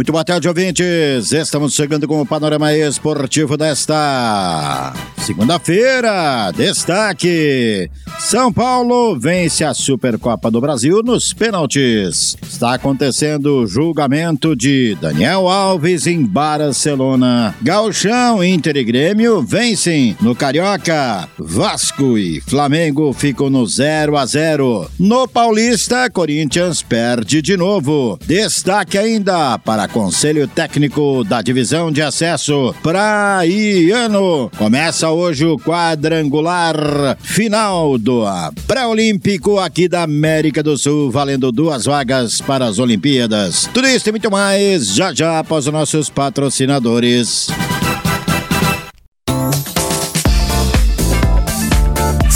Muito boa tarde, ouvintes. Estamos chegando com o panorama esportivo desta segunda-feira. Destaque: São Paulo vence a Supercopa do Brasil nos pênaltis. Está acontecendo o julgamento de Daniel Alves em Barcelona. Galchão, Inter e Grêmio vencem no Carioca. Vasco e Flamengo ficam no 0 a 0. No Paulista, Corinthians perde de novo. Destaque ainda para Conselho Técnico da Divisão de Acesso Praiano. Começa hoje o quadrangular final do pré-olímpico aqui da América do Sul, valendo duas vagas para as Olimpíadas. Tudo isso e muito mais já já após os nossos patrocinadores.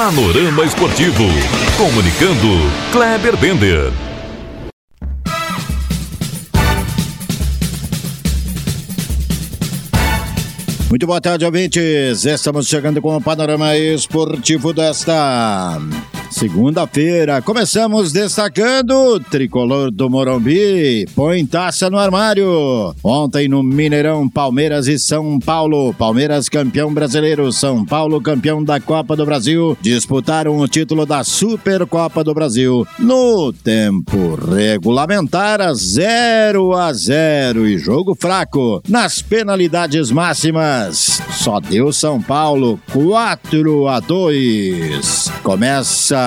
Panorama Esportivo. Comunicando, Kleber Bender. Muito boa tarde, ouvintes. Estamos chegando com o panorama esportivo desta Segunda-feira, começamos destacando tricolor do Morumbi. Põe taça no armário. Ontem no Mineirão, Palmeiras e São Paulo. Palmeiras campeão brasileiro, São Paulo campeão da Copa do Brasil. Disputaram o título da Supercopa do Brasil no tempo regulamentar a 0 a 0 e jogo fraco. Nas penalidades máximas, só deu São Paulo 4 a 2. Começa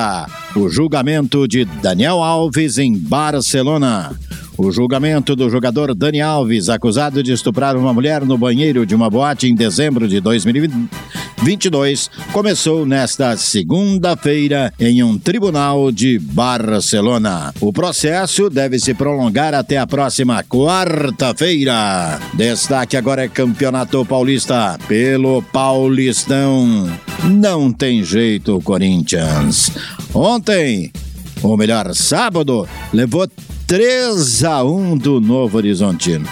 o julgamento de Daniel Alves em Barcelona. O julgamento do jogador Dani Alves, acusado de estuprar uma mulher no banheiro de uma boate em dezembro de 2022, começou nesta segunda-feira em um tribunal de Barcelona. O processo deve se prolongar até a próxima quarta-feira. Destaque agora é Campeonato Paulista. Pelo Paulistão, não tem jeito, Corinthians. Ontem, ou melhor, sábado, levou 3 a 1 do Novo Horizontino.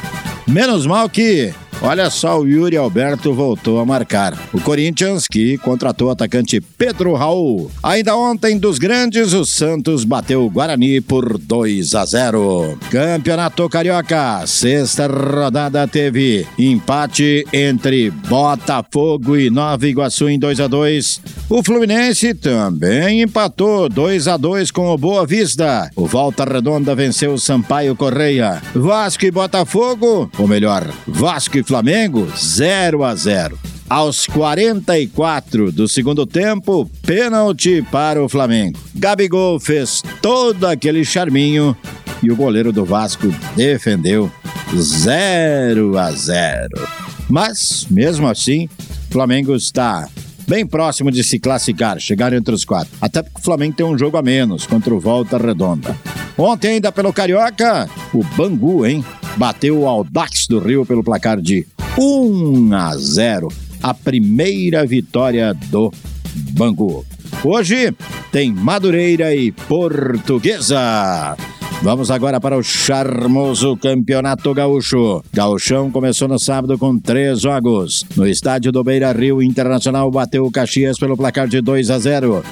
Menos mal que Olha só, o Yuri Alberto voltou a marcar. O Corinthians, que contratou o atacante Pedro Raul. Ainda ontem, dos grandes, o Santos bateu o Guarani por 2 a 0. Campeonato Carioca, sexta rodada teve empate entre Botafogo e Nova Iguaçu em 2 a 2. O Fluminense também empatou 2 a 2 com o Boa Vista. O Volta Redonda venceu o Sampaio Correia. Vasco e Botafogo, ou melhor, Vasco e Flamengo, 0 a 0. Aos 44 do segundo tempo, pênalti para o Flamengo. Gabigol fez todo aquele charminho e o goleiro do Vasco defendeu 0 a 0. Mas, mesmo assim, o Flamengo está bem próximo de se classificar, chegar entre os quatro. Até porque o Flamengo tem um jogo a menos contra o Volta Redonda. Ontem, ainda pelo Carioca, o Bangu, hein? Bateu o Audax do Rio pelo placar de 1 a 0. A primeira vitória do Bangu. Hoje tem Madureira e Portuguesa. Vamos agora para o charmoso Campeonato Gaúcho. Gauchão começou no sábado com três jogos. No estádio do Beira Rio Internacional bateu o Caxias pelo placar de 2 a 0.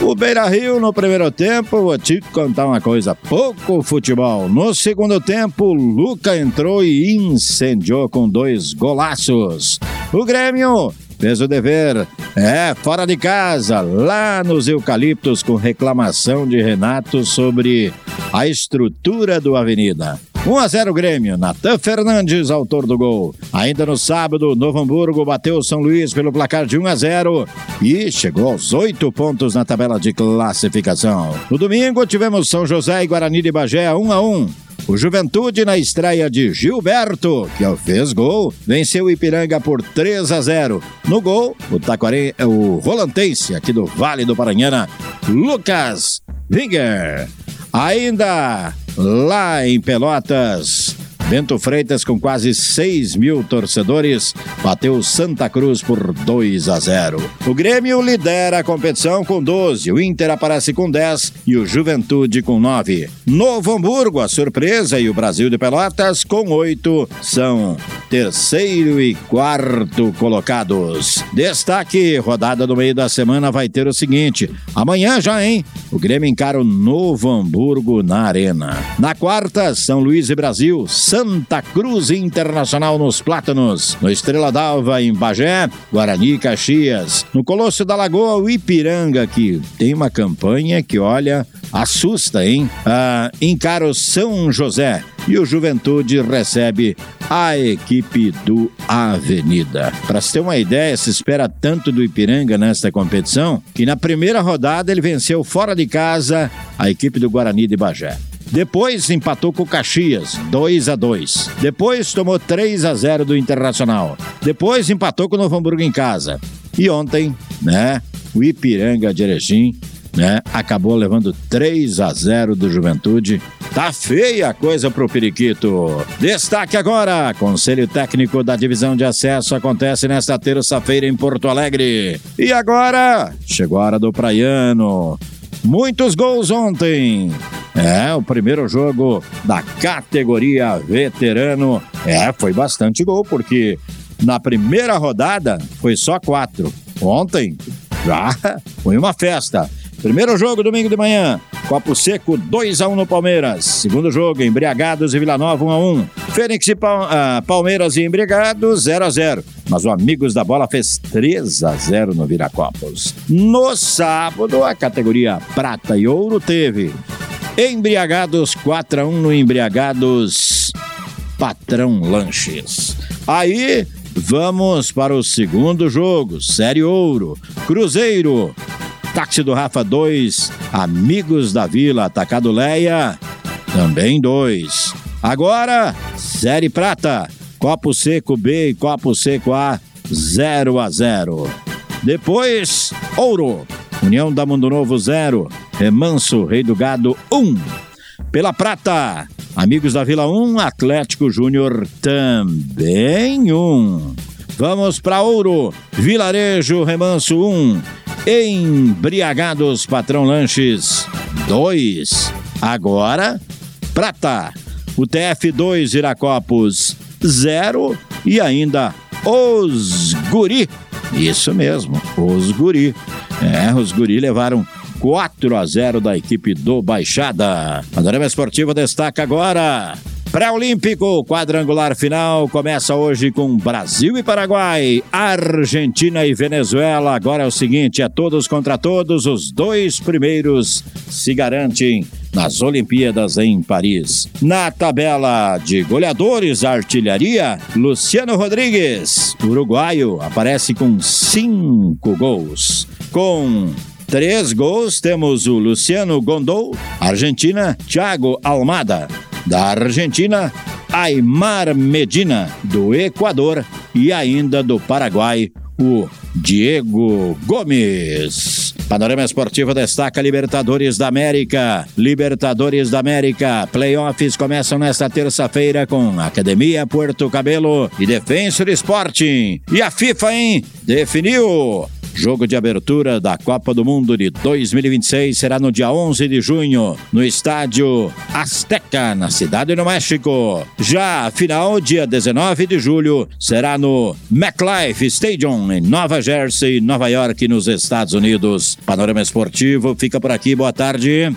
O Beira Rio no primeiro tempo, vou te contar uma coisa: pouco futebol. No segundo tempo, Luca entrou e incendiou com dois golaços. O Grêmio fez o dever. É, fora de casa, lá nos eucaliptos, com reclamação de Renato sobre a estrutura do Avenida. 1 a 0 Grêmio. Natan Fernandes, autor do gol. Ainda no sábado, Novo Hamburgo bateu São Luís pelo placar de 1 a 0 e chegou aos oito pontos na tabela de classificação. No domingo, tivemos São José e Guarani de Bagé 1 a 1. O Juventude, na estreia de Gilberto, que fez gol, venceu o Ipiranga por 3 a 0. No gol, o, Taquare... o Rolantense, aqui do Vale do Paranhana, Lucas Winger. Ainda lá em Pelotas, Bento Freitas, com quase 6 mil torcedores, bateu Santa Cruz por 2 a 0. O Grêmio lidera a competição com 12, o Inter aparece com 10 e o Juventude com 9. Novo Hamburgo, a surpresa, e o Brasil de Pelotas com 8 são terceiro e quarto colocados. Destaque: rodada no meio da semana vai ter o seguinte: amanhã já, hein? O Grêmio encara o Novo Hamburgo na Arena. Na quarta, São Luís e Brasil. Santa Cruz Internacional nos Plátanos. No Estrela d'Alva, em Bagé, Guarani Caxias. No Colosso da Lagoa, o Ipiranga, que tem uma campanha que, olha, assusta, hein? Ah, o São José e o Juventude recebe a equipe do Avenida. Para se ter uma ideia, se espera tanto do Ipiranga nesta competição que na primeira rodada ele venceu fora de casa a equipe do Guarani de Bagé. Depois empatou com o Caxias, 2 a 2. Depois tomou 3 a 0 do Internacional. Depois empatou com o Novo Hamburgo em casa. E ontem, né, o Ipiranga de Erechim, né, acabou levando 3 a 0 do Juventude. Tá feia a coisa pro Periquito. Destaque agora: Conselho Técnico da Divisão de Acesso acontece nesta terça-feira em Porto Alegre. E agora, chegou a hora do Praiano. Muitos gols ontem. É, o primeiro jogo da categoria veterano. É, foi bastante gol, porque na primeira rodada foi só quatro. Ontem já foi uma festa. Primeiro jogo, domingo de manhã. Copo Seco, 2x1 no Palmeiras. Segundo jogo, Embriagados e Vila Nova, 1x1. Fênix e uh, Palmeiras e Embriagados, 0x0. Mas o Amigos da Bola fez 3x0 no Viracopos. No sábado, a categoria Prata e Ouro teve Embriagados 4x1 no Embriagados Patrão Lanches. Aí vamos para o segundo jogo, Série Ouro. Cruzeiro Táxi do Rafa 2, Amigos da Vila, Atacado Leia, também 2. Agora, Série Prata, Copo Seco B e Copo Seco A, 0 a 0. Depois, Ouro, União da Mundo Novo 0, Remanso Rei do Gado 1. Um. Pela Prata, Amigos da Vila 1, um, Atlético Júnior também 1. Um. Vamos para Ouro, Vilarejo Remanso 1, Embriagados Patrão Lanches 2. Agora, Prata. O TF2 Iracopos 0 e ainda os Guri. Isso mesmo, os Guri. É, os Guri levaram 4 a 0 da equipe do Baixada. Panorama Esportivo destaca agora Pré-Olímpico, quadrangular final, começa hoje com Brasil e Paraguai, Argentina e Venezuela. Agora é o seguinte: é todos contra todos, os dois primeiros se garantem nas Olimpíadas em Paris. Na tabela de goleadores artilharia, Luciano Rodrigues, uruguaio, aparece com cinco gols. Com três gols temos o Luciano Gondou, Argentina, Thiago Almada da Argentina, Aymar Medina, do Equador e ainda do Paraguai, o Diego Gomes. Panorama Esportivo destaca Libertadores da América. Libertadores da América. Playoffs começam nesta terça-feira com Academia Porto Cabelo e Defensor Sporting. E a FIFA, hein? Definiu Jogo de abertura da Copa do Mundo de 2026 será no dia 11 de junho, no estádio Azteca, na cidade do México. Já final, dia 19 de julho, será no MetLife Stadium, em Nova Jersey, Nova York, nos Estados Unidos. Panorama Esportivo fica por aqui. Boa tarde.